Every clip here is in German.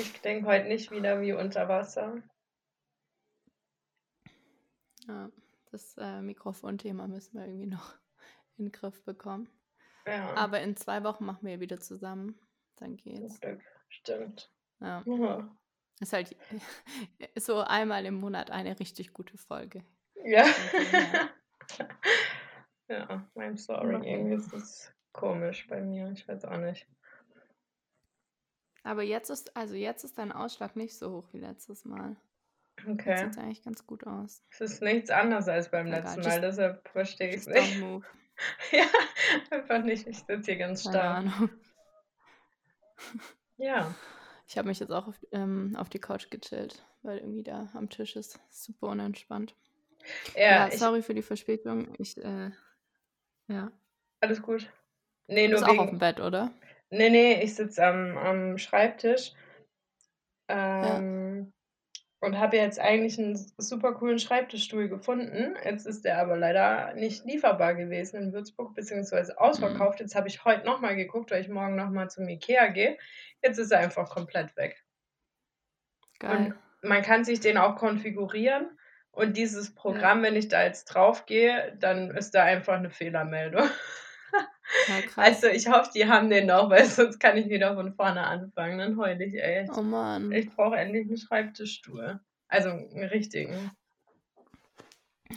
Ich klinge heute nicht wieder wie unter Wasser. Ja, das äh, Mikrofonthema müssen wir irgendwie noch in den Griff bekommen. Ja, Aber in zwei Wochen machen wir wieder zusammen. Dann geht's. Stimmt. Ja. Ja. Ist halt so einmal im Monat eine richtig gute Folge. Ja. Ja, I'm sorry. Irgendwie ist das komisch bei mir. Ich weiß auch nicht. Aber jetzt ist, also jetzt ist dein Ausschlag nicht so hoch wie letztes Mal. Okay. sieht es eigentlich ganz gut aus. Es ist nichts anderes als beim Egal, letzten just, Mal, deshalb verstehe ich es just nicht. move. Ja, einfach nicht. Ich sitze hier ganz Keine starr. Ahnung. Ja. Ich habe mich jetzt auch auf, ähm, auf die Couch gechillt, weil irgendwie da am Tisch ist super unentspannt. Ja, Ja, ich. sorry für die Verspätung. Ich, äh, ja. Alles gut. Nee, Du bist nur auch auf dem wegen. Bett, oder? Nee, nee, ich sitze am, am Schreibtisch Ja. ähm, und habe jetzt eigentlich einen super coolen Schreibtischstuhl gefunden. Jetzt ist der aber leider nicht lieferbar gewesen in Würzburg, beziehungsweise Mhm. ausverkauft. Jetzt habe ich heute nochmal geguckt, weil ich morgen nochmal zum Ikea gehe. Jetzt ist er einfach komplett weg. Und Geil. man kann sich den auch konfigurieren. Und dieses Ja. Programm, wenn ich da jetzt drauf gehe, dann ist da einfach eine Fehlermeldung. Ja. Also ich hoffe, die haben den noch, weil sonst kann ich wieder von vorne anfangen. Dann heul ich echt. Oh Mann. Ich brauche endlich einen Schreibtischstuhl. Also einen richtigen.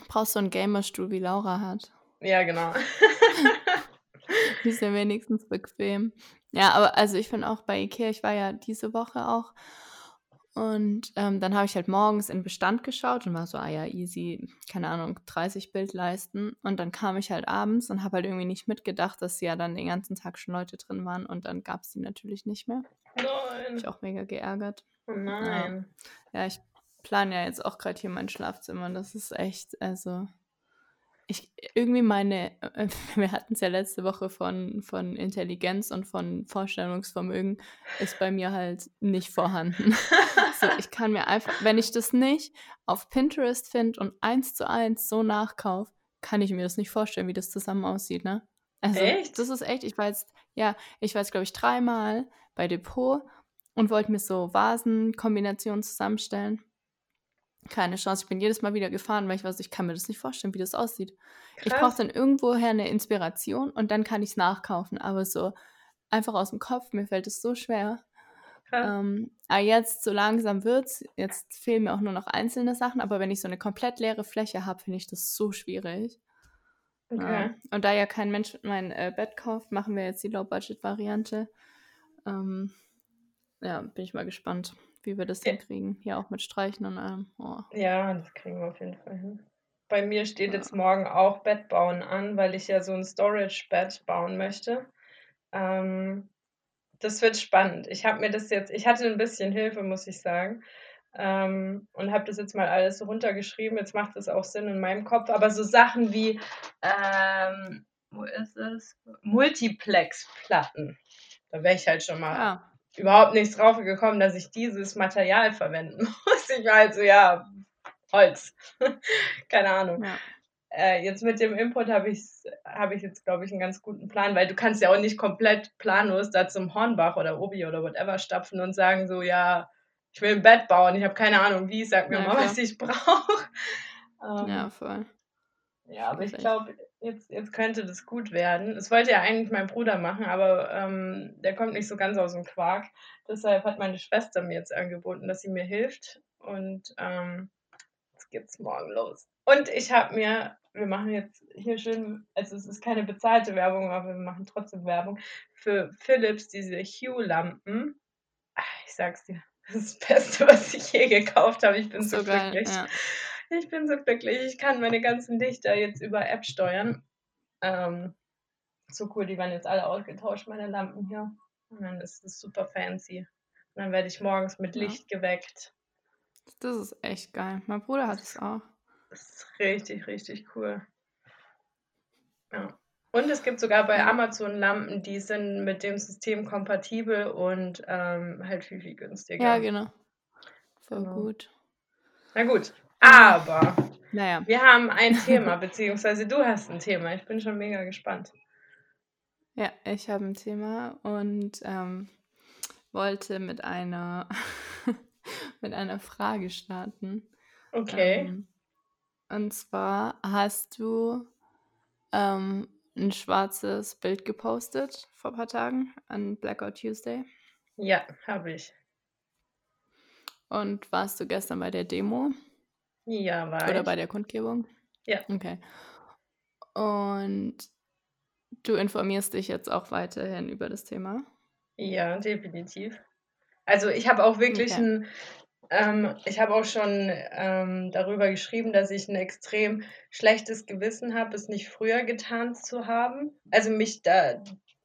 Brauchst du einen Gamerstuhl, wie Laura hat. Ja, genau. Die ist ja wenigstens bequem. Ja, aber also ich finde auch bei Ikea, ich war ja diese Woche auch und ähm, dann habe ich halt morgens in Bestand geschaut und war so, ah ja, easy, keine Ahnung, 30 Bildleisten. Und dann kam ich halt abends und habe halt irgendwie nicht mitgedacht, dass ja dann den ganzen Tag schon Leute drin waren und dann gab es die natürlich nicht mehr. Hab ich Nein. auch mega geärgert. Oh Ja, nein. ja ich plane ja jetzt auch gerade hier mein Schlafzimmer und das ist echt, also ich irgendwie meine, äh, wir hatten es ja letzte Woche von, von Intelligenz und von Vorstellungsvermögen, ist bei mir halt nicht vorhanden. So, ich kann mir einfach, wenn ich das nicht auf Pinterest finde und eins zu eins so nachkaufe, kann ich mir das nicht vorstellen, wie das zusammen aussieht, ne? Also, Echt? das ist echt, ich war jetzt, ja, ich war jetzt, glaube ich, dreimal bei Depot und wollte mir so Vasenkombinationen zusammenstellen. Keine Chance. Ich bin jedes Mal wieder gefahren, weil ich weiß, ich kann mir das nicht vorstellen, wie das aussieht. Ich brauche Krass. dann irgendwoher eine Inspiration und dann kann ich es nachkaufen. Aber so einfach aus dem Kopf, mir fällt es so schwer. Krass. Ähm, aber jetzt so langsam wird's. Jetzt fehlen mir auch nur noch einzelne Sachen. Aber wenn ich so eine komplett leere Fläche habe, finde ich das so schwierig. Okay. Und da ja kein Mensch mein äh, Bett kauft, machen wir jetzt die Low-Budget-Variante. Ähm, ja, bin ich mal gespannt, wie wir das hinkriegen. Hier auch mit Streichen und allem. Oh, ja, das kriegen wir auf jeden Fall hin. Bei mir steht ja. jetzt morgen auch Bett bauen an, weil ich ja so ein Storage-Bett bauen möchte. Ähm, das wird spannend. Ich habe mir das jetzt, ich hatte ein bisschen Hilfe, muss ich sagen, ähm, und habe das jetzt mal alles so runtergeschrieben. Jetzt macht es auch Sinn in meinem Kopf. Aber so Sachen wie, ähm, wo ist es? Multiplex-Platten. Da wäre ich halt schon mal Ah, überhaupt nicht drauf gekommen, dass ich dieses Material verwenden muss. Ich war halt so, ja, Holz. Keine Ahnung. ja. Äh, jetzt mit dem Input habe ich, hab ich jetzt, glaube ich, einen ganz guten Plan, weil du kannst ja auch nicht komplett planlos da zum Hornbach oder Obi oder whatever stapfen und sagen so, ja, ich will ein Bett bauen, ich habe keine Ahnung wie, sag mir Ja, mal, was klar. ich brauche. Ja, Ähm, voll. Ja, aber ich glaube, jetzt, jetzt könnte das gut werden. Das wollte ja eigentlich mein Bruder machen, aber ähm, der kommt nicht so ganz aus dem Quark. Deshalb hat meine Schwester mir jetzt angeboten, dass sie mir hilft. Und ähm, jetzt geht's morgen los. Und ich habe mir, wir machen jetzt hier schön, also es ist keine bezahlte Werbung, aber wir machen trotzdem Werbung für Philips diese Hue-Lampen. Ah, Ich sag's dir, das ist das Beste, was ich je gekauft habe. Ich bin so So geil, glücklich. ja. Ich bin so glücklich. Ich kann meine ganzen Lichter jetzt über App steuern. Ähm, so cool, die werden jetzt alle ausgetauscht, meine Lampen hier. Und dann ist es super fancy. Und dann werde ich morgens mit Ja. Licht geweckt. Das ist echt geil. Mein Bruder hat es auch. Das ist richtig, richtig cool. Ja. Und es gibt sogar bei Ja. Amazon Lampen, die sind mit dem System kompatibel und ähm, halt viel, viel Ja, günstiger. genau. Voll Genau. gut. Na gut. Aber naja. wir haben ein Thema, beziehungsweise du hast ein Thema. Ich bin schon mega gespannt. Ja, ich habe ein Thema und ähm, wollte mit einer mit einer Frage starten. Okay. Ähm, und zwar hast du ähm, ein schwarzes Bild gepostet vor ein paar Tagen an Blackout Tuesday. Ja, habe ich. Und warst du gestern bei der Demo? Ja, war Oder ich. bei der Kundgebung? Ja. Okay. Und du informierst dich jetzt auch weiterhin über das Thema? Ja, definitiv. Also ich habe auch wirklich Okay. ein, ähm, ich habe auch schon ähm, darüber geschrieben, dass ich ein extrem schlechtes Gewissen habe, es nicht früher getan zu haben. Also mich da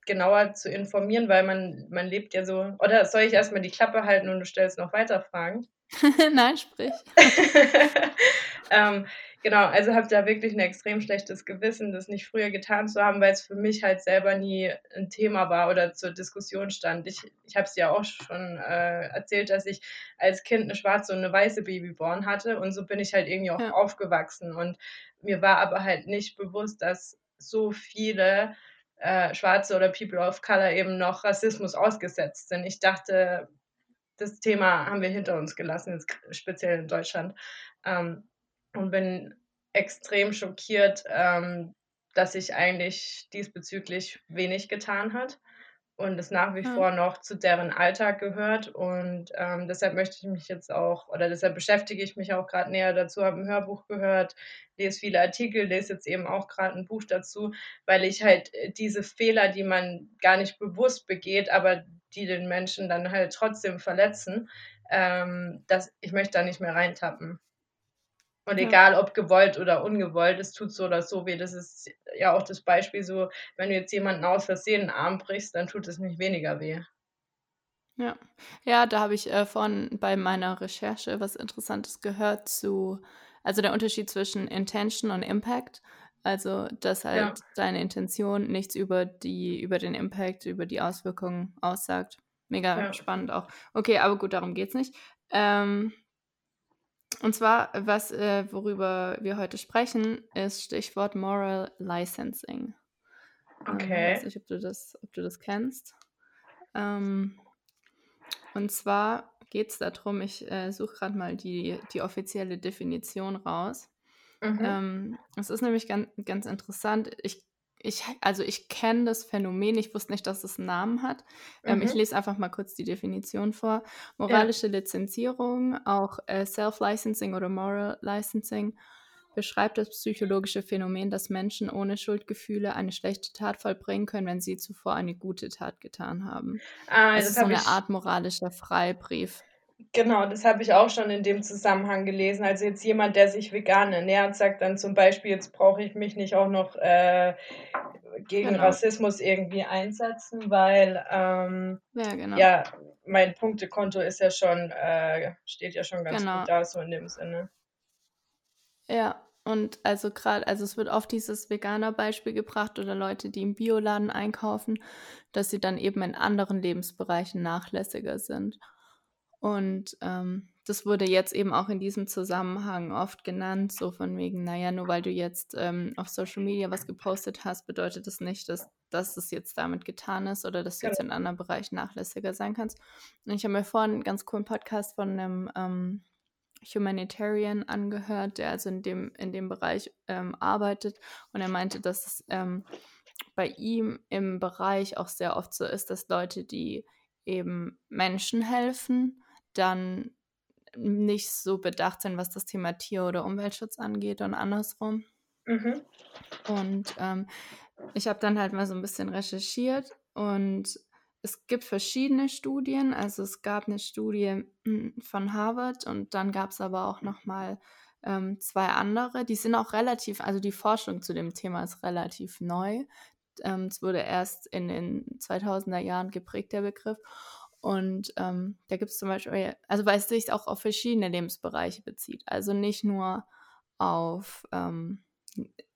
genauer zu informieren, weil man, man lebt ja so. Oder soll ich erstmal die Klappe halten und du stellst noch weiter Fragen? Nein, sprich. ähm, genau, also habe da wirklich ein extrem schlechtes Gewissen, das nicht früher getan zu haben, weil es für mich halt selber nie ein Thema war oder zur Diskussion stand. Ich, ich habe es ja auch schon äh, erzählt, dass ich als Kind eine schwarze und eine weiße Babyborn hatte und so bin ich halt irgendwie auch Ja. aufgewachsen und mir war aber halt nicht bewusst, dass so viele äh, Schwarze oder People of Color eben noch Rassismus ausgesetzt sind. Ich dachte, das Thema haben wir hinter uns gelassen, speziell in Deutschland. Ähm, und bin extrem schockiert, ähm, dass sich eigentlich diesbezüglich wenig getan hat und es nach wie Ja. vor noch zu deren Alltag gehört. Und ähm, deshalb möchte ich mich jetzt auch, oder deshalb beschäftige ich mich auch gerade näher dazu, habe ein Hörbuch gehört, lese viele Artikel, lese jetzt eben auch gerade ein Buch dazu, weil ich halt äh, diese Fehler, die man gar nicht bewusst begeht, aber die den Menschen dann halt trotzdem verletzen, ähm, dass ich möchte da nicht mehr reintappen. Und Ja. egal ob gewollt oder ungewollt, es tut so oder so weh. Das ist ja auch das Beispiel so, wenn du jetzt jemanden aus Versehen einen Arm brichst, dann tut es nicht weniger weh. Ja, ja, da habe ich äh, von bei meiner Recherche was Interessantes gehört zu, also der Unterschied zwischen Intention und Impact. Also, dass halt Ja. deine Intention nichts über die, über den Impact, über die Auswirkungen aussagt. Mega Ja. spannend auch. Okay, aber gut, darum geht's nicht. Ähm, und zwar, was, äh, worüber wir heute sprechen, ist Stichwort Moral Licensing. Ähm, Okay. weiß nicht, ob du das, ob du das kennst. Ähm, und zwar geht es darum, ich äh, suche gerade mal die, die offizielle Definition raus. Mhm. Ähm, es ist nämlich ganz, ganz interessant. Ich, ich, also ich kenne das Phänomen, ich wusste nicht, dass es einen Namen hat. Ähm, Ich Mhm. lese einfach mal kurz die Definition vor. Ja. Moralische Lizenzierung, auch äh, Self-Licensing oder Moral Licensing, beschreibt das psychologische Phänomen, dass Menschen ohne Schuldgefühle eine schlechte Tat vollbringen können, wenn sie zuvor eine gute Tat getan haben. Ah, Es das ist so eine Art moralischer Freibrief. Genau, das habe ich auch schon in dem Zusammenhang gelesen. Also jetzt jemand, der sich vegan ernährt, sagt dann zum Beispiel, jetzt brauche ich mich nicht auch noch äh, gegen Genau. Rassismus irgendwie einsetzen, weil ähm, Ja, genau. ja, mein Punktekonto ist ja schon, äh, steht ja schon ganz Genau. gut da, so in dem Sinne. Ja, und also gerade, also es wird oft dieses Veganer-Beispiel gebracht oder Leute, die im Bioladen einkaufen, dass sie dann eben in anderen Lebensbereichen nachlässiger sind. Und ähm, das wurde jetzt eben auch in diesem Zusammenhang oft genannt, so von wegen, naja, nur weil du jetzt ähm, auf Social Media was gepostet hast, bedeutet das nicht, dass, dass es jetzt damit getan ist oder dass du Genau. jetzt in anderen Bereichen nachlässiger sein kannst. Und ich habe mir vorhin einen ganz coolen Podcast von einem ähm, Humanitarian angehört, der also in dem, in dem Bereich ähm, arbeitet. Und er meinte, dass es ähm, bei ihm im Bereich auch sehr oft so ist, dass Leute, die eben Menschen helfen, dann nicht so bedacht sind, was das Thema Tier- oder Umweltschutz angeht und andersrum. Mhm. Und ähm, ich habe dann halt mal so ein bisschen recherchiert und es gibt verschiedene Studien. Also es gab eine Studie mm, von Harvard und dann gab es aber auch noch mal ähm, zwei andere. Die sind auch relativ, also die Forschung zu dem Thema ist relativ neu. Ähm, es wurde erst in den 2000er Jahren geprägt, der Begriff. Und ähm, da gibt es zum Beispiel, also weil es sich auch auf verschiedene Lebensbereiche bezieht. Also nicht nur auf, ähm,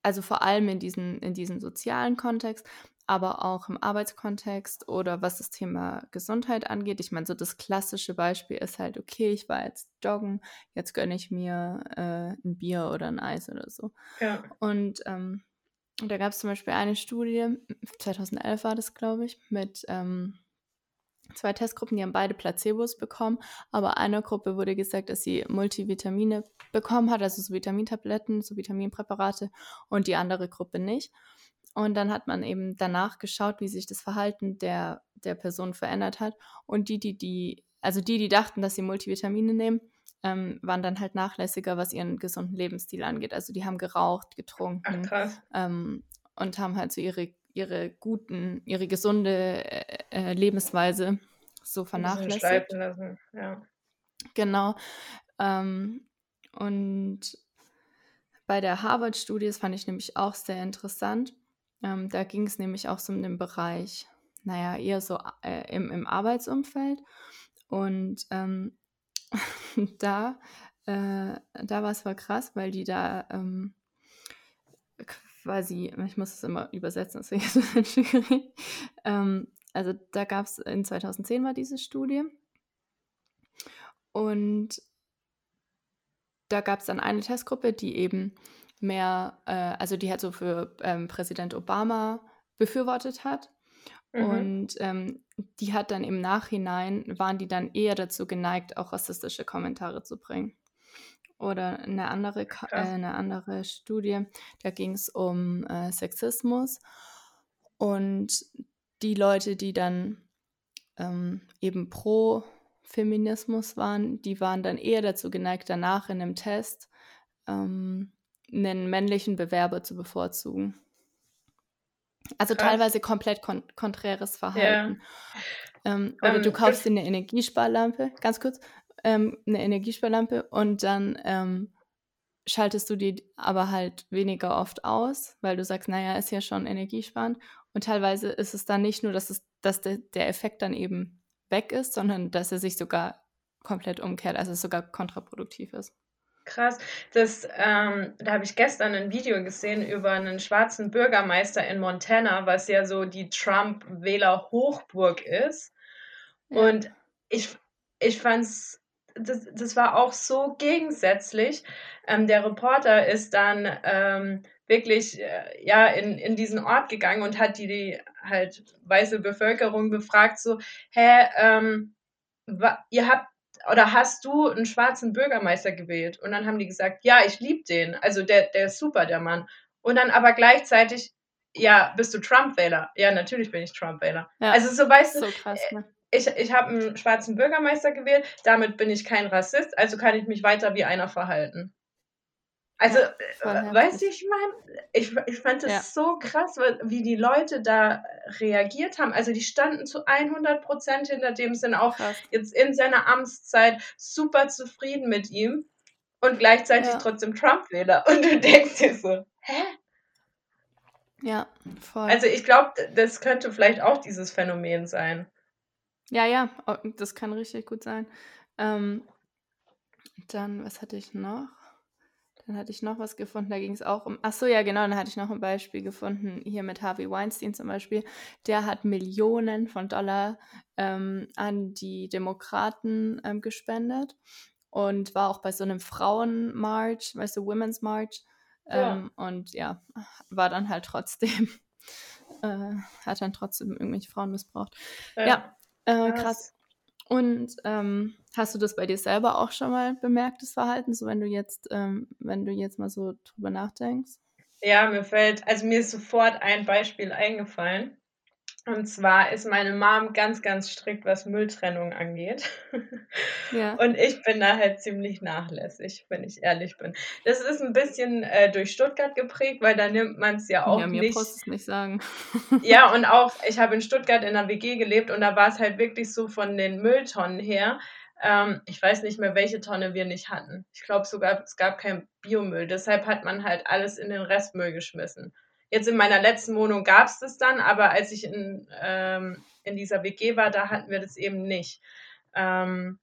also vor allem in diesen, in diesen sozialen Kontext, aber auch im Arbeitskontext oder was das Thema Gesundheit angeht. Ich meine, so das klassische Beispiel ist halt, okay, ich war jetzt joggen, jetzt gönne ich mir äh, ein Bier oder ein Eis oder so. Ja. Und ähm, da gab es zum Beispiel eine Studie, 2011 war das, glaube ich, mit ähm, zwei Testgruppen, die haben beide Placebos bekommen, aber einer Gruppe wurde gesagt, dass sie Multivitamine bekommen hat, also so Vitamintabletten, so Vitaminpräparate und die andere Gruppe nicht. Und dann hat man eben danach geschaut, wie sich das Verhalten der, der Person verändert hat. Und die, die, die, also die, die dachten, dass sie Multivitamine nehmen, ähm, waren dann halt nachlässiger, was ihren gesunden Lebensstil angeht. Also die haben geraucht, getrunken ähm, und haben halt so ihre, ihre guten, ihre gesunde äh, äh Lebensweise so vernachlässigt. Lassen. Ja. Genau. Ähm, und bei der Harvard-Studie, das fand ich nämlich auch sehr interessant, ähm, da ging es nämlich auch so um den Bereich, naja, eher so äh, im, im Arbeitsumfeld. Und ähm, da, äh, da war es voll krass, weil die da ähm, quasi, ich muss es immer übersetzen, deswegen ist es ein schwierig. Ähm, also da gab es, in 2010 war diese Studie. Und da gab es dann eine Testgruppe, die eben mehr, äh, also die halt so für ähm, Präsident Obama befürwortet hat. Mhm. Und ähm, die hat dann im Nachhinein, waren die dann eher dazu geneigt, auch rassistische Kommentare zu bringen. Oder eine andere, äh, eine andere Studie, da ging es um äh, Sexismus. Und die Leute, die dann ähm, eben pro Feminismus waren, die waren dann eher dazu geneigt, danach in einem Test ähm, einen männlichen Bewerber zu bevorzugen. Also Krass. teilweise komplett kon konträres Verhalten. Ja. Ähm, oder ähm, du kaufst dir eine Energiesparlampe, ganz kurz, ähm, eine Energiesparlampe und dann ähm, schaltest du die aber halt weniger oft aus, weil du sagst, naja, ist ja schon energiesparend. Und teilweise ist es dann nicht nur, dass, es, dass de, der Effekt dann eben weg ist, sondern dass er sich sogar komplett umkehrt, also es sogar kontraproduktiv ist. Krass. Das, ähm, da habe ich gestern ein Video gesehen über einen schwarzen Bürgermeister in Montana, was ja so die Trump-Wähler-Hochburg ist. Ja. Und ich, ich fand es, das, das war auch so gegensätzlich. Ähm, der Reporter ist dann ähm, wirklich äh, ja, in, in diesen Ort gegangen und hat die, die halt weiße Bevölkerung befragt, so, hä, ähm, ihr habt oder hast du einen schwarzen Bürgermeister gewählt? Und dann haben die gesagt, ja, ich liebe den. Also der, der ist super, der Mann. Und dann aber gleichzeitig, ja, bist du Trump-Wähler? Ja, natürlich bin ich Trump-Wähler. Ja, also so weißt du, so krass, ne? Ich, ich habe einen schwarzen Bürgermeister gewählt, damit bin ich kein Rassist, also kann ich mich weiter wie einer verhalten. Also, ja, äh, weißt du, ich meine, ich, ich fand es ja. so krass, wie die Leute da reagiert haben. Also, die standen zu 100 Prozent hinter dem, sind auch krass. jetzt in seiner Amtszeit super zufrieden mit ihm und gleichzeitig ja. trotzdem Trump-Wähler. Und du denkst dir so, hä? Ja, voll. Also, ich glaube, das könnte vielleicht auch dieses Phänomen sein. Ja, ja, oh, das kann richtig gut sein. Ähm, dann, was hatte ich noch? Dann hatte ich noch was gefunden, da ging es auch um. Ach so, ja, genau, dann hatte ich noch ein Beispiel gefunden, hier mit Harvey Weinstein zum Beispiel. Der hat Millionen von Dollar ähm, an die Demokraten ähm, gespendet und war auch bei so einem Frauenmarch, weißt du, Women's March. Ähm, ja. Und ja, war dann halt trotzdem, äh, hat dann trotzdem irgendwelche Frauen missbraucht. Ja, ja äh, krass. Und ähm, hast du das bei dir selber auch schon mal bemerkt, das Verhalten, so wenn du jetzt, ähm, wenn du jetzt mal so drüber nachdenkst? Ja, mir fällt, also mir ist sofort ein Beispiel eingefallen. Und zwar ist meine Mom ganz, ganz strikt, was Mülltrennung angeht. Ja. Und ich bin da halt ziemlich nachlässig, wenn ich ehrlich bin. Das ist ein bisschen äh, durch Stuttgart geprägt, weil da nimmt man es ja auch ja, mir nicht. Brauchst es nicht sagen. ja, und auch, ich habe in Stuttgart in einer WG gelebt und da war es halt wirklich so von den Mülltonnen her. Ähm, ich weiß nicht mehr, welche Tonne wir nicht hatten. Ich glaube sogar, es gab kein Biomüll. Deshalb hat man halt alles in den Restmüll geschmissen. Jetzt in meiner letzten Wohnung gab es das dann, aber als ich in, ähm, in dieser WG war, da hatten wir das eben nicht. Ähm,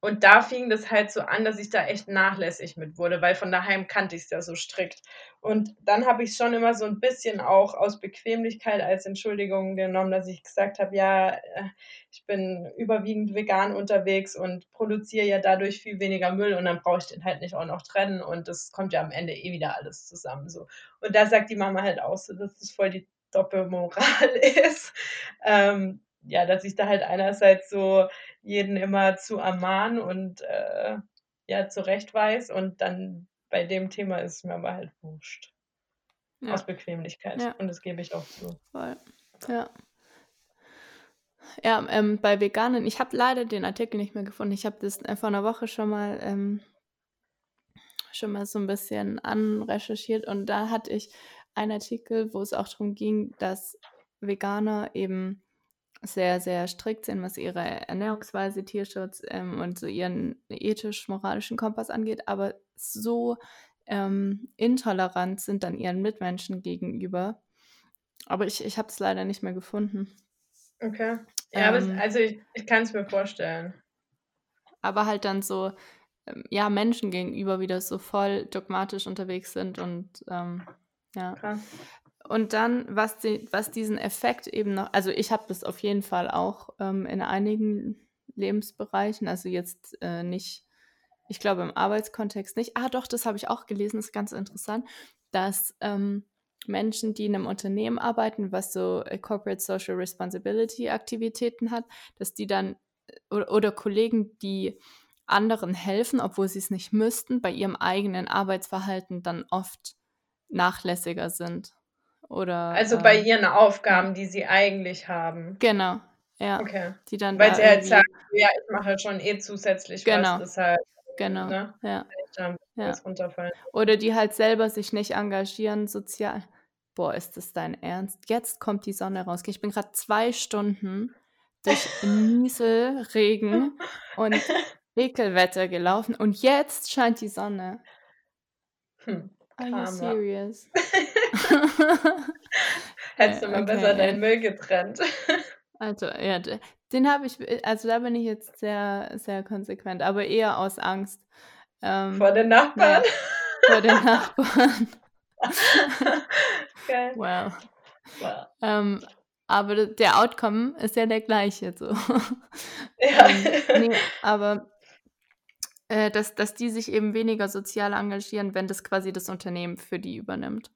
und da fing das halt so an, dass ich da echt nachlässig mit wurde, weil von daheim kannte ich's ja so strikt. Und dann habe ich's schon immer so 'n bisschen auch aus Bequemlichkeit als Entschuldigung genommen, dass ich gesagt habe: „Ja, äh, ich bin überwiegend vegan unterwegs und produziere ja dadurch viel weniger Müll und dann brauche ich den halt nicht auch noch trennen und das kommt ja am Ende eh wieder alles zusammen so.“ Und da sagt die Mama halt auch so, dass das voll die Doppelmoral ist. Ähm, ja, dass ich da halt einerseits so jeden immer zu ermahnen und, äh, ja, zurechtweise und dann bei dem Thema ist es mir aber halt wurscht. Aus Ja. Bequemlichkeit Ja. und das gebe ich auch zu. Voll. Ja. Ja, ähm, bei Veganen ich habe leider den Artikel nicht mehr gefunden. Ich habe das, äh, vor 'ner Woche schon mal ähm schon mal so 'n bisschen anrecherchiert und da hatte ich einen Artikel, wo es auch drum ging, dass Veganer eben sehr, sehr strikt sind, was ihre Ernährungsweise, Tierschutz, ähm, und so ihren ethisch-moralischen Kompass angeht, aber so, ähm, intolerant sind dann ihren Mitmenschen gegenüber. Aber ich ich habe es leider nicht mehr gefunden. Okay. Ja, aber es Ähm also, ich ich kann's mir vorstellen. Aber halt dann so, ähm, ja, Menschen gegenüber wieder so voll dogmatisch unterwegs sind und, ähm, ja. Krass. Und dann, was die was diesen Effekt eben noch also, ich habe das auf jeden Fall auch, ähm, in einigen Lebensbereichen, also, jetzt, äh, nicht ich glaube, im Arbeitskontext nicht. Ah doch, das habe ich auch gelesen, ist ganz interessant, dass, ähm, Menschen, die in 'nem Unternehmen arbeiten, was so, äh, Corporate Social Responsibility Aktivitäten hat, dass die dann äh, o oder Kollegen, die anderen helfen, obwohl sie's nicht müssten, bei ihrem eigenen Arbeitsverhalten dann oft nachlässiger sind oder, Also, bei ähm ihren. Aufgaben, die sie eigentlich haben? Genau, ja, Okay. die dann Weil da sie halt sagen: „Ja, ich mache halt schon eh zusätzlich was, Genau, deshalb, genau, ne, ja, bisschen ja. was runterfallen.“ Oder die halt selber sich nicht engagieren sozial. Boah, ist das dein Ernst? Jetzt kommt die Sonne raus. Ich bin grad 2 Stunden durch Nieselregen und Ekelwetter gelaufen und jetzt scheint die Sonne. Hm, Are you serious? Hättest du Äh, mal okay, besser deinen Müll getrennt. Also, ja, den habe ich äh, also, da bin ich jetzt sehr, sehr konsequent, aber eher aus Angst. Vor Ähm, den na Nachbarn? ja, vor den Nachbarn. Geil. Wow. Wow. Ähm, aber der Outcome ist ja der gleiche so. Ja. Ähm, ne, aber äh, dass dass die sich eben weniger sozial engagieren, wenn das quasi das Unternehmen für die übernimmt.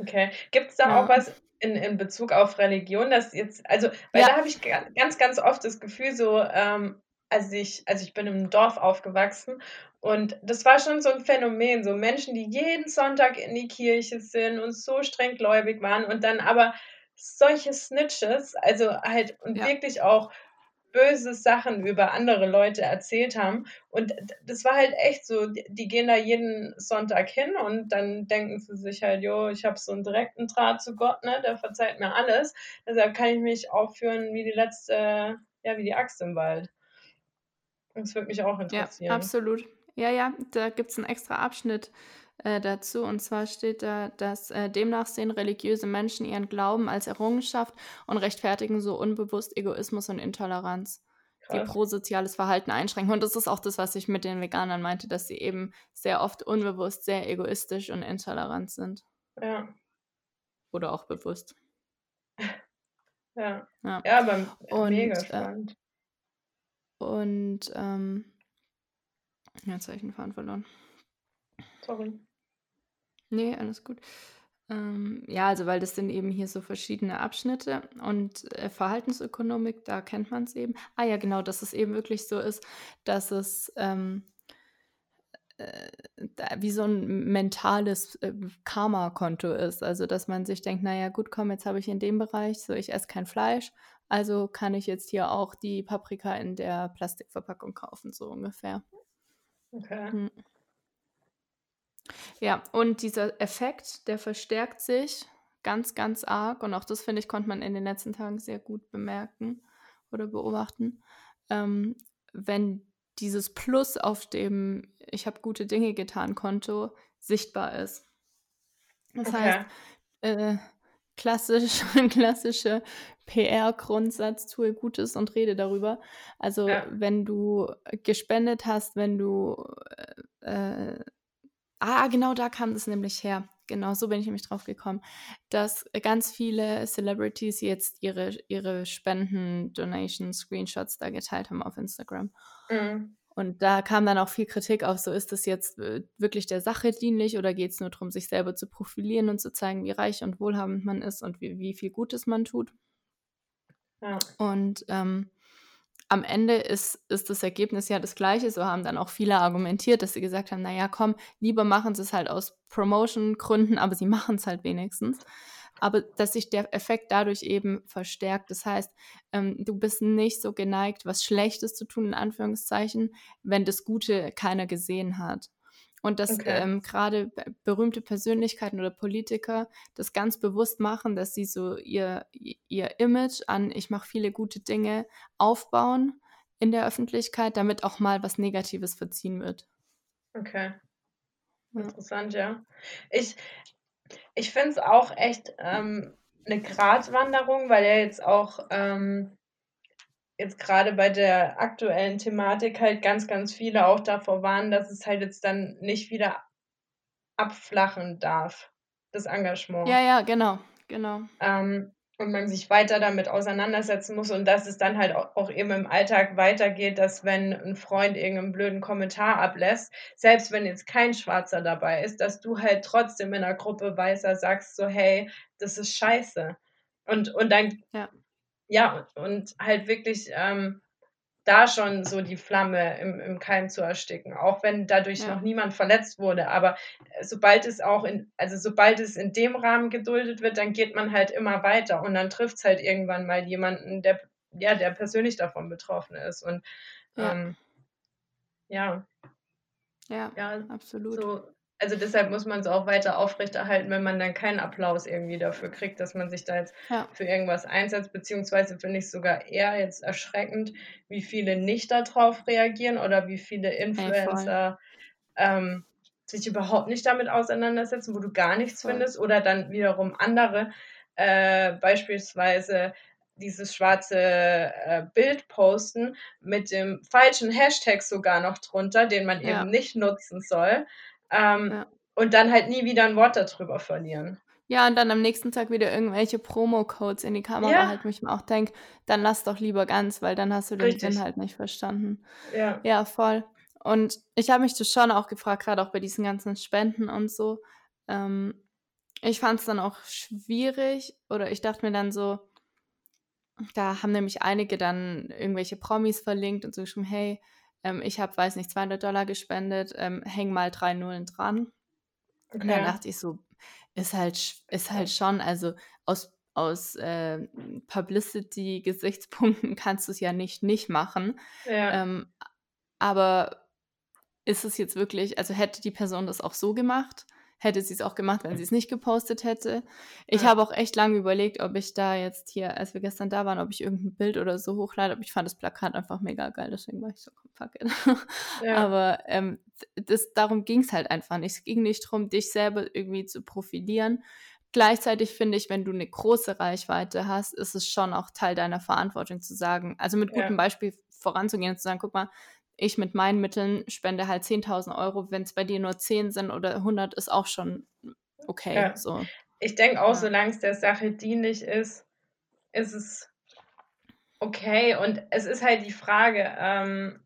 Okay. Gibt's da auch Ja. was in in Bezug auf Religion, dass jetzt also, weil Ja. da habe ich ga ganz, ganz oft das Gefühl so, ähm, als ich also, ich bin im Dorf aufgewachsen und das war schon so 'n Phänomen, so Menschen, die jeden Sonntag in die Kirche sind und so streng gläubig waren und dann aber solche Snitches, also, halt und Ja. wirklich auch böse Sachen über andere Leute erzählt haben. Und das war halt echt so, die gehen da jeden Sonntag hin und dann denken sie sich halt: „Jo, ich habe so 'n direkten Draht zu Gott, ne, der verzeiht mir alles. Deshalb kann ich mich aufführen wie die letzte ja, wie die Axt im Wald.“ Das würde mich auch Ja, interessieren. absolut. Ja, ja, da gibt's 'n extra Abschnitt, äh, dazu und zwar steht da, dass, äh: „Demnach sehen religiöse Menschen ihren Glauben als Errungenschaft und rechtfertigen so unbewusst Egoismus und Intoleranz, die Krass. prosoziales Verhalten einschränken.“ Und das ist auch das, was ich mit den Veganern meinte, dass sie eben sehr oft unbewusst sehr egoistisch und intolerant sind. Ja. Oder auch bewusst. Ja. Ja. Ja, aber m mega Und, äh spannend. und, ähm jetzt habe ich 'n Faden verloren. Sorry. Ne, alles gut. Ähm, ja, also, weil das sind eben hier so verschiedene Abschnitte und, äh, Verhaltensökonomik, da kennt man's eben. Ah ja, genau, dass es eben wirklich so ist, dass es, ähm äh, wie so 'n m mentales, äh, Karmakonto ist. Also, dass man sich denkt: „Na ja, gut, komm, jetzt habe ich in dem Bereich so, ich esse kein Fleisch, also, kann ich jetzt hier auch die Paprika in der Plastikverpackung kaufen“, so ungefähr. Okay. Mhm. Ja, und dieser Effekt, der verstärkt sich ganz, ganz arg und auch das, finde ich, konnte man in den letzten Tagen sehr gut bemerken oder beobachten, ähm, wenn dieses Plus auf dem „Ich-habe-gute-Dinge-getan“-Konto sichtbar ist. Das heißt, Okay. äh, klassisch, klassische PR-Grundsatz, tue Gutes und rede darüber. Also Ja. wenn du gespendet hast, wenn du äh, äh, Ah, genau da kam das nämlich her. Genau, so bin ich nämlich drauf gekommen, dass ganz viele Celebrities jetzt ihre, ihre Spenden, Donations, Screenshots da geteilt haben auf Instagram. Mhm. Und da kam dann auch viel Kritik auf, so ist das jetzt äh, wirklich der Sache dienlich oder geht es nur darum, sich selber zu profilieren und zu zeigen, wie reich und wohlhabend man ist und wie, wie viel Gutes man tut. Ja. Und ähm, am Ende ist, ist das Ergebnis ja das gleiche. So haben dann auch viele argumentiert, dass sie gesagt haben, naja, komm, lieber machen sie es halt aus Promotion-Gründen, aber sie machen es halt wenigstens. Aber dass sich der Effekt dadurch eben verstärkt. Das heißt, ähm, du bist nicht so geneigt, was Schlechtes zu tun, in Anführungszeichen, wenn das Gute keiner gesehen hat. Und dass Okay. ähm, gerade be- berühmte Persönlichkeiten oder Politiker das ganz bewusst machen, dass sie so ihr, ihr Image an, ich mache viele gute Dinge, aufbauen in der Öffentlichkeit, damit auch mal was Negatives verziehen wird. Okay. Ja. Interessant, ja. Ich, ich finde es auch echt ähm, eine Gratwanderung, weil ja jetzt auch ähm, jetzt gerade bei der aktuellen Thematik halt ganz, ganz viele auch davor warnen, dass es halt jetzt dann nicht wieder abflachen darf, das Engagement. Ja, ja, genau, genau. Ähm, und man sich weiter damit auseinandersetzen muss und dass es dann halt auch, auch eben im Alltag weitergeht, dass wenn ein Freund irgendeinen blöden Kommentar ablässt, selbst wenn jetzt kein Schwarzer dabei ist, dass du halt trotzdem in einer Gruppe Weißer sagst so, hey, das ist scheiße. Und, und dann, Ja. Ja, und, halt wirklich ähm, da schon so die Flamme im, im Keim zu ersticken, auch wenn dadurch Ja. noch niemand verletzt wurde. Aber äh, sobald es auch in, also sobald es in dem Rahmen geduldet wird, dann geht man halt immer weiter und dann trifft es halt irgendwann mal jemanden, der, ja, der persönlich davon betroffen ist. Und Ja. ähm, ja, Ja, ja, absolut. so, also deshalb muss man es auch weiter aufrechterhalten, wenn man dann keinen Applaus irgendwie dafür kriegt, dass man sich da jetzt Ja. für irgendwas einsetzt, beziehungsweise finde ich sogar eher jetzt erschreckend, wie viele nicht darauf reagieren oder wie viele. Influencer ähm, sich überhaupt nicht damit auseinandersetzen, wo du gar nichts Voll. findest oder dann wiederum andere, äh, beispielsweise dieses schwarze äh, Bild posten mit dem falschen Hashtag sogar noch drunter, den man Ja. eben nicht nutzen soll. Ähm, Ja. und dann halt nie wieder ein Wort darüber verlieren. Ja, und dann am nächsten Tag wieder irgendwelche Promo-Codes in die Kamera Ja. halten, wo ich mir auch denke, dann lass doch lieber ganz, weil dann hast du den. Sinn halt nicht verstanden. Ja. Ja, voll. Und ich habe mich das schon auch gefragt, gerade auch bei diesen ganzen Spenden und so. Ähm, ich fand es dann auch schwierig oder ich dachte mir dann so, da haben nämlich einige dann irgendwelche Promis verlinkt und so geschrieben, hey, ähm, ich habe, weiß nicht, 200 Dollar gespendet, ähm, häng mal drei Nullen dran. Und dann Okay. dachte ich so, ist halt, ist halt schon, also aus, aus äh, Publicity-Gesichtspunkten kannst du es ja nicht nicht machen. Ja. Ähm, aber ist es jetzt wirklich, also hätte die Person das auch so gemacht? Hätte sie es auch gemacht, wenn sie es nicht gepostet hätte? Ich Ja. habe auch echt lange überlegt, ob ich da jetzt hier, als wir gestern da waren, ob ich irgendein Bild oder so hochlade. Aber ich fand das Plakat einfach mega geil, deswegen war ich so, komm, fuck it. Ja. Aber ähm, das, darum ging es halt einfach nicht. Es ging nicht darum, dich selber irgendwie zu profilieren. Gleichzeitig finde ich, wenn du eine große Reichweite hast, ist es schon auch Teil deiner Verantwortung zu sagen, also mit Ja. gutem Beispiel voranzugehen und zu sagen, guck mal, ich mit meinen Mitteln spende halt 10.000 Euro, wenn es bei dir nur 10 sind oder 100, ist auch schon okay. Ja. So. Ich denke auch, Ja. solange es der Sache dienlich ist, ist es okay. Und es ist halt die Frage, ähm,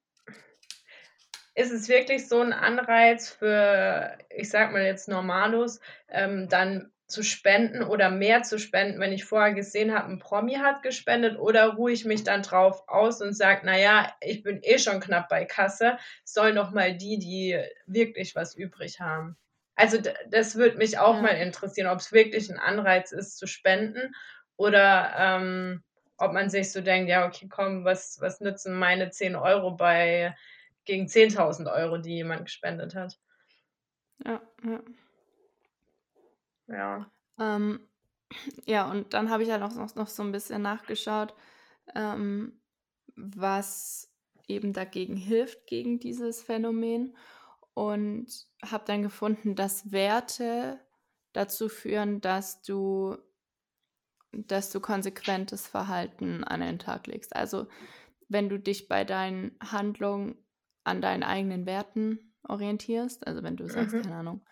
ist es wirklich so ein Anreiz für, ich sag mal jetzt Normalos, ähm, dann zu spenden oder mehr zu spenden, wenn ich vorher gesehen habe, ein Promi hat gespendet oder ruhe ich mich dann drauf aus und sage, naja, ich bin eh schon knapp bei Kasse, soll noch mal die, die wirklich was übrig haben. Also das würde mich auch Ja. mal interessieren, ob es wirklich ein Anreiz ist zu spenden oder ähm, ob man sich so denkt, ja, okay, komm, was, was nützen meine 10 Euro bei gegen 10.000 Euro, die jemand gespendet hat. Ja, ja. Ja, Ähm, ja, und dann habe ich halt auch noch, noch so ein bisschen nachgeschaut, ähm, was eben dagegen hilft, gegen dieses Phänomen. Und habe dann gefunden, dass Werte dazu führen, dass du dass du konsequentes Verhalten an den Tag legst. Also wenn du dich bei deinen Handlungen an deinen eigenen Werten orientierst, also wenn du sagst, Mhm. keine Ahnung,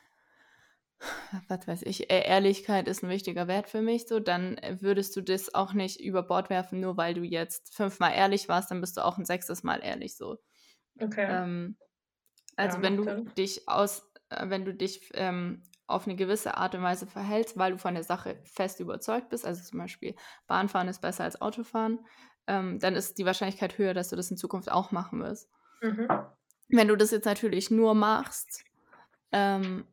was weiß ich, äh, Ehrlichkeit ist ein wichtiger Wert für mich, so, dann würdest du das auch nicht über Bord werfen, nur weil du jetzt fünfmal ehrlich warst, dann bist du auch ein sechstes Mal ehrlich, so. Okay. Ähm, also Ja, wenn du Sinn. dich aus, äh, wenn du dich ähm, auf eine gewisse Art und Weise verhältst, weil du von der Sache fest überzeugt bist, also zum Beispiel Bahnfahren ist besser als Autofahren, ähm, dann ist die Wahrscheinlichkeit höher, dass du das in Zukunft auch machen wirst. Mhm. Wenn du das jetzt natürlich nur machst, ähm,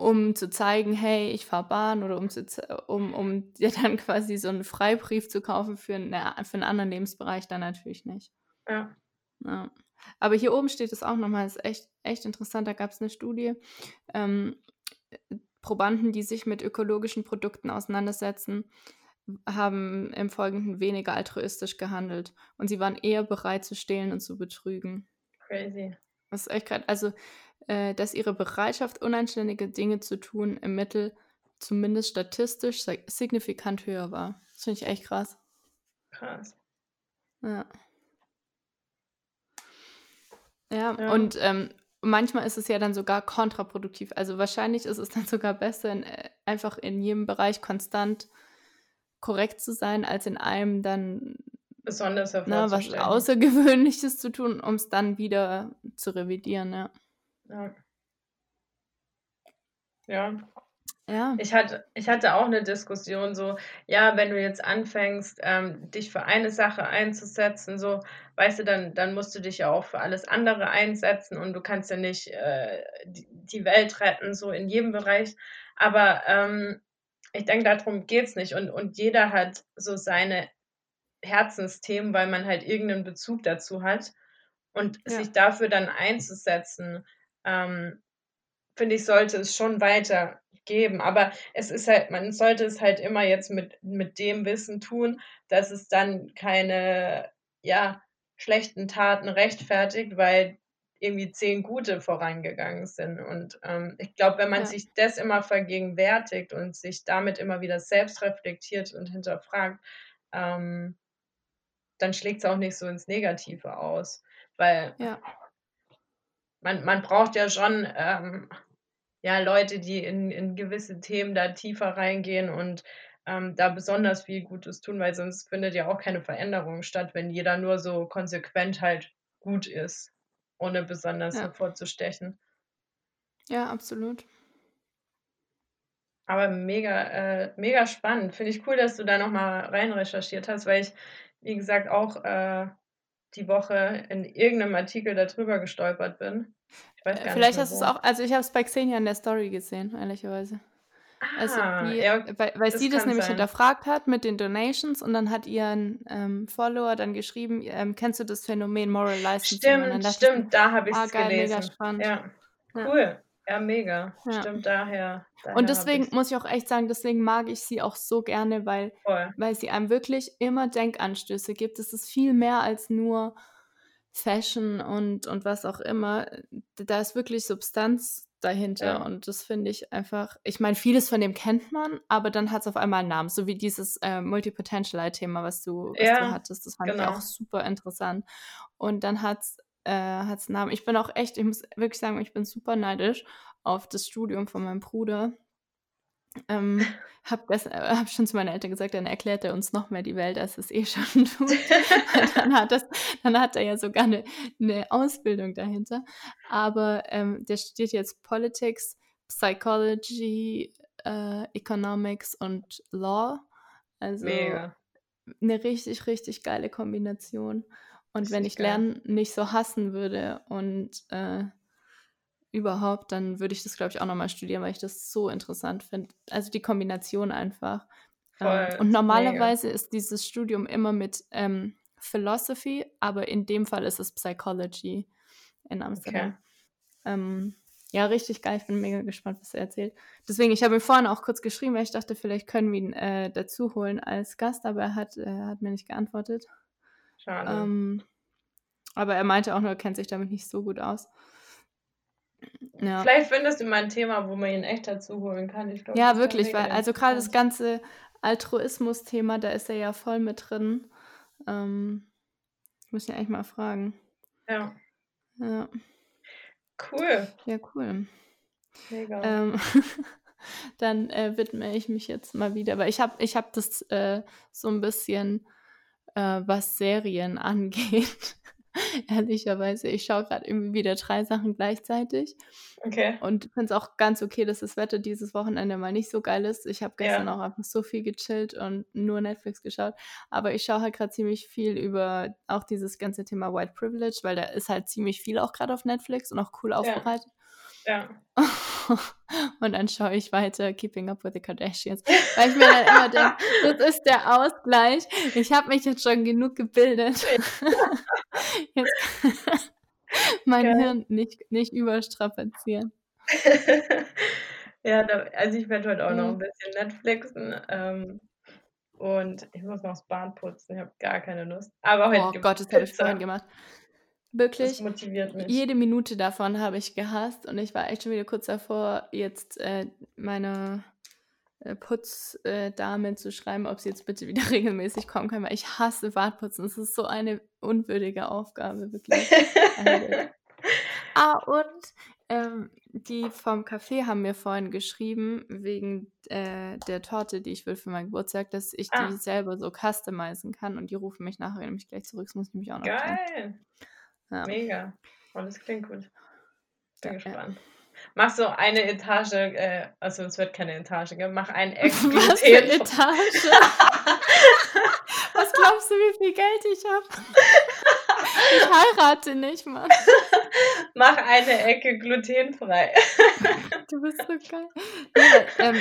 um zu zeigen, hey, ich fahre Bahn oder um, zu, um, um dir dann quasi so einen Freibrief zu kaufen für, eine, für einen anderen Lebensbereich, dann natürlich nicht. Ja. Ja. Aber hier oben steht es auch nochmal, ist echt, echt interessant. Da gab es eine Studie. Ähm, Probanden, die sich mit ökologischen Produkten auseinandersetzen, haben im Folgenden weniger altruistisch gehandelt. Und sie waren eher bereit zu stehlen und zu betrügen. Crazy. Das ist echt gerade, also, äh, dass ihre Bereitschaft, unanständige Dinge zu tun, im Mittel zumindest statistisch sig- signifikant höher war. Das finde ich echt krass. Krass. Ja. Ja, Ja. und ähm, manchmal ist es ja dann sogar kontraproduktiv. Also wahrscheinlich ist es dann sogar besser, in, äh, einfach in jedem Bereich konstant korrekt zu sein, als in einem dann Besonders na, was hervorzustechen. Außergewöhnliches zu tun, um es dann wieder zu revidieren. Ja. Ja. Ja. ja. Ich hatte, ich hatte auch eine Diskussion, so, ja, wenn du jetzt anfängst, ähm, dich für eine Sache einzusetzen, so, weißt du, dann, dann musst du dich ja auch für alles andere einsetzen und du kannst ja nicht äh, die, die Welt retten, so in jedem Bereich. Aber ähm, ich denke, darum geht's nicht. Und, und jeder hat so seine Herzensthemen, weil man halt irgendeinen Bezug dazu hat. Und Ja. sich dafür dann einzusetzen, ähm, finde ich, sollte es schon weitergeben. Aber es ist halt, man sollte es halt immer jetzt mit, mit dem Wissen tun, dass es dann keine, ja, schlechten Taten rechtfertigt, weil irgendwie zehn gute vorangegangen sind. Und ähm, ich glaube, wenn man Ja. sich das immer vergegenwärtigt und sich damit immer wieder selbst reflektiert und hinterfragt, ähm, dann schlägt es auch nicht so ins Negative aus. Weil Ja. Man, man braucht ja schon ähm, ja, Leute, die in, in gewisse Themen da tiefer reingehen und ähm, da besonders viel Gutes tun, weil sonst findet ja auch keine Veränderung statt, wenn jeder nur so konsequent halt gut ist, ohne besonders Ja. hervorzustechen. ja, absolut. Aber mega, äh, mega spannend. Finde ich cool, dass du da nochmal rein recherchiert hast, weil ich, wie gesagt, auch äh, die Woche in irgendeinem Artikel darüber gestolpert bin. Ich weiß Äh, gar Vielleicht nicht hast du es auch, also ich habe es bei Xenia in der Story gesehen, ehrlicherweise. Also Ah, die, ja, weil, weil das sie das nämlich sein. hinterfragt hat mit den Donations und dann hat ihren ähm, Follower dann geschrieben, ähm, kennst du das Phänomen Moral dann Stimmt, dachte ich stimmt, da habe ich ah es geil, mega gelesen. spannend. Ja, Ja. cool. Ja, mega. Ja. Stimmt, daher. daher Und deswegen ich's. muss ich auch echt sagen, deswegen mag ich sie auch so gerne, weil, Voll. weil sie einem wirklich immer Denkanstöße gibt. Es ist viel mehr als nur Fashion und, und was auch immer. Da ist wirklich Substanz dahinter Ja. und das finde ich einfach, ich meine, vieles von dem kennt man, aber dann hat es auf einmal einen Namen, so wie dieses äh, Multipotentialite-Thema, was du, was du Ja, hattest, das fand ich genau. auch super interessant. Und dann hat es äh, hat's einen Namen. Ich bin auch echt, ich muss wirklich sagen, ich bin super neidisch auf das Studium von meinem Bruder. Ähm, hab, das, äh, hab schon zu meinen Eltern gesagt, dann erklärt er uns noch mehr die Welt, als es eh schon tut. dann, hat das, dann hat er ja sogar eine, eine Ausbildung dahinter. Aber ähm, der studiert jetzt Politics, Psychology, äh, Economics und Law. Also Mega. eine richtig, richtig geile Kombination. Und wenn ich geil. Lernen nicht so hassen würde und äh, überhaupt, dann würde ich das, glaube ich, auch nochmal studieren, weil ich das so interessant finde. Also die Kombination einfach. Ähm, Voll, und mega. normalerweise ist dieses Studium immer mit ähm, Philosophy, aber in dem Fall ist es Psychology in Amsterdam. Ähm, ja, richtig geil. Ich bin mega gespannt, was er erzählt. Deswegen, ich habe ihm vorhin auch kurz geschrieben, weil ich dachte, vielleicht können wir ihn äh, dazu holen als Gast, aber er hat, äh, hat mir nicht geantwortet. Schade. Ähm, aber er meinte auch nur, er kennt sich damit nicht so gut aus. Ja, Vielleicht findest du mal ein Thema, wo man ihn echt dazu holen kann. Ich glaub, ja wirklich, weil also gerade das ganze Altruismus-Thema, da ist er ja voll mit drin. Ähm, muss ich eigentlich mal fragen. Ja. Ja. Cool. Ja, cool. Mega. Ähm, dann äh, widme ich mich jetzt mal wieder, weil ich habe ich hab das äh, so ein bisschen, äh, was Serien angeht. Ehrlicherweise, ich schaue gerade irgendwie wieder drei Sachen gleichzeitig. Okay. Und finde es auch ganz okay, dass das Wetter dieses Wochenende mal nicht so geil ist. Ich habe gestern Ja. auch einfach so viel gechillt und nur Netflix geschaut. Aber ich schaue halt gerade ziemlich viel über auch dieses ganze Thema White Privilege, weil da ist halt ziemlich viel auch gerade auf Netflix und auch cool aufbereitet. Ja. Und dann schaue ich weiter Keeping Up with the Kardashians, weil ich mir dann immer denke, das ist der Ausgleich. Ich habe mich jetzt schon genug gebildet. Jetzt mein Geil. Hirn nicht, nicht überstrapazieren. ja, da, also ich werde heute auch noch ein bisschen Netflixen. Ähm, und ich muss noch das Bad putzen. Ich habe gar keine Lust. Aber heute Oh Gott, das habe ich vorhin gemacht. Das Wirklich, motiviert mich. jede Minute davon habe ich gehasst und ich war echt schon wieder kurz davor, jetzt äh, meine äh, Putzdame zu schreiben, ob sie jetzt bitte wieder regelmäßig kommen kann, weil ich hasse Badputzen. Es ist so eine unwürdige Aufgabe, wirklich. Ah, und ähm, die vom Café haben mir vorhin geschrieben, wegen äh, der Torte, die ich will für meinen Geburtstag, dass ich Ah. die selber so customizen kann und die rufen mich nachher nämlich gleich zurück. Das muss ich nämlich auch noch. Geil. Ja. Mega. Oh, das klingt gut. Bin Ja, ja. gespannt. Mach so eine Etage, äh, also es wird keine Etage, gell? Mach ein Eck Was für Gluten. Etage? Was glaubst du, wie viel Geld ich habe? Ich heirate nicht, Mann. Mach eine Ecke glutenfrei. Du bist so geil. Nee, ähm,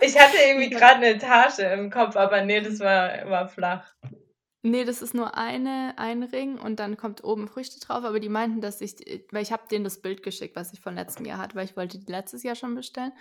Ich hatte irgendwie Ja. gerade eine Etage im Kopf, aber nee, das war, war flach. Nee, das ist nur eine, ein Ring und dann kommt oben Früchte drauf, aber die meinten, dass ich, weil ich habe denen das Bild geschickt, was ich von letztem Jahr hatte, weil ich wollte die letztes Jahr schon bestellen.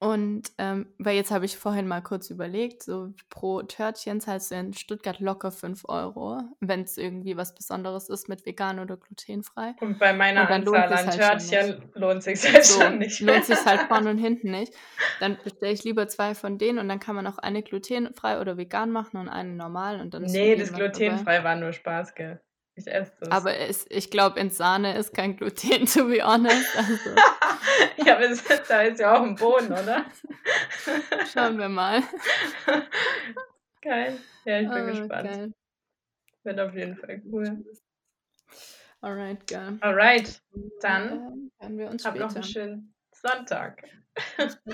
Und ähm, weil jetzt habe ich vorhin mal kurz überlegt, so pro Törtchen zahlst du in Stuttgart locker 5 Euro, wenn es irgendwie was Besonderes ist mit vegan oder glutenfrei. Und bei meiner Und Anzahl an halt Törtchen lohnt sich halt So, schon nicht. lohnt sich halt vorne und hinten nicht. Dann bestelle ich lieber zwei von denen und dann kann man auch eine glutenfrei oder vegan machen und eine normal und dann ist Nee, das was dabei. glutenfrei war nur Spaß, gell? Ich esse das. Aber es, ich glaube, in Sahne ist kein Gluten, to be honest. Also ja, aber es, da ist ja auch ein Boden, oder? schauen wir mal. Geil. Ja, ich bin Ah, gespannt. geil. Wird auf jeden Fall cool. Alright, geil. Alright, dann Ähm, hören wir uns habt noch einen später. schönen Sonntag. Später.